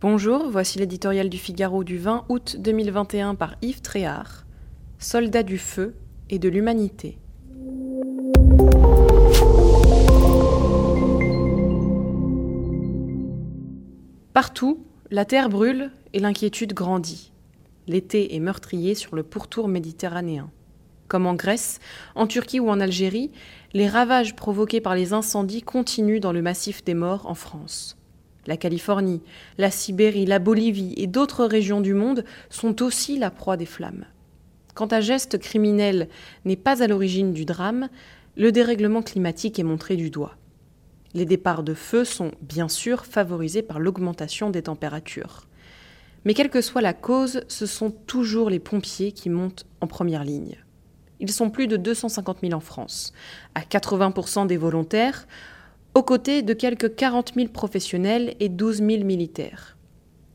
Bonjour, voici l'éditorial du Figaro du 20 août 2021 par Yves Tréhard, Soldats du feu et de l'humanité. Partout, la terre brûle et l'inquiétude grandit. L'été est meurtrier sur le pourtour méditerranéen. Comme en Grèce, en Turquie ou en Algérie, les ravages provoqués par les incendies continuent dans le massif des morts en France. La Californie, la Sibérie, la Bolivie et d'autres régions du monde sont aussi la proie des flammes. Quand un geste criminel n'est pas à l'origine du drame, le dérèglement climatique est montré du doigt. Les départs de feu sont bien sûr favorisés par l'augmentation des températures. Mais quelle que soit la cause, ce sont toujours les pompiers qui montent en première ligne. Ils sont plus de 250 000 en France, à 80% des volontaires, aux côtés de quelques 40 000 professionnels et 12 000 militaires.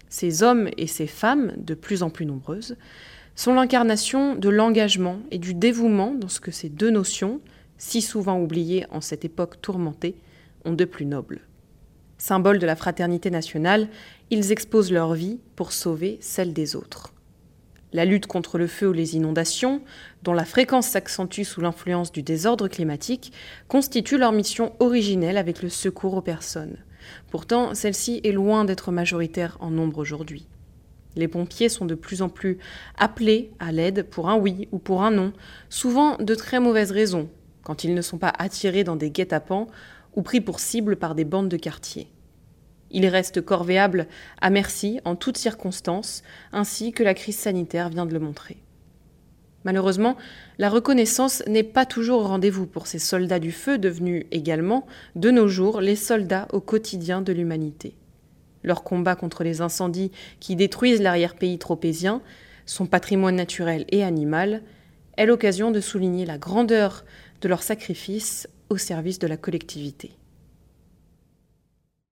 Ces hommes et ces femmes, de plus en plus nombreuses, sont l'incarnation de l'engagement et du dévouement dans ce que ces deux notions, si souvent oubliées en cette époque tourmentée, ont de plus noble. Symbole de la fraternité nationale, ils exposent leur vie pour sauver celle des autres. La lutte contre le feu ou les inondations, dont la fréquence s'accentue sous l'influence du désordre climatique, constitue leur mission originelle avec le secours aux personnes. Pourtant, celle-ci est loin d'être majoritaire en nombre aujourd'hui. Les pompiers sont de plus en plus appelés à l'aide pour un oui ou pour un non, souvent de très mauvaises raisons, quand ils ne sont pas attirés dans des guet-apens ou pris pour cible par des bandes de quartier. Il reste corvéable à merci en toutes circonstances, ainsi que la crise sanitaire vient de le montrer. Malheureusement, la reconnaissance n'est pas toujours au rendez-vous pour ces soldats du feu devenus également, de nos jours, les soldats au quotidien de l'humanité. Leur combat contre les incendies qui détruisent l'arrière-pays tropézien, son patrimoine naturel et animal, est l'occasion de souligner la grandeur de leur sacrifice au service de la collectivité.